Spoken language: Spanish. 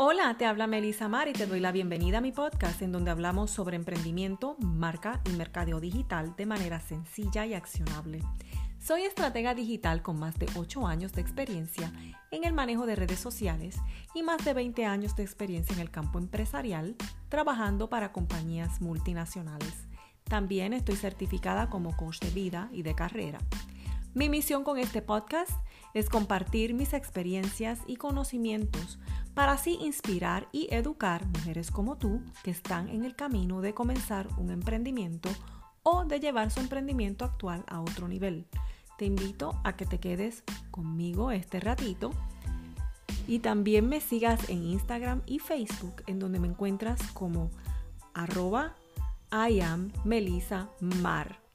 Hola, te habla Melissa Mar y te doy la bienvenida a mi podcast en donde hablamos sobre emprendimiento, marca y mercadeo digital de manera sencilla y accionable. Soy estratega digital con más de 8 años de experiencia en el manejo de redes sociales y más de 20 años de experiencia en el campo empresarial, trabajando para compañías multinacionales. También estoy certificada como coach de vida y de carrera. Mi misión con este podcast es compartir mis experiencias y conocimientos para así inspirar y educar mujeres como tú que están en el camino de comenzar un emprendimiento o de llevar su emprendimiento actual a otro nivel. Te invito a que te quedes conmigo este ratito y también me sigas en Instagram y Facebook en donde me encuentras como arroba I Melissa Mar.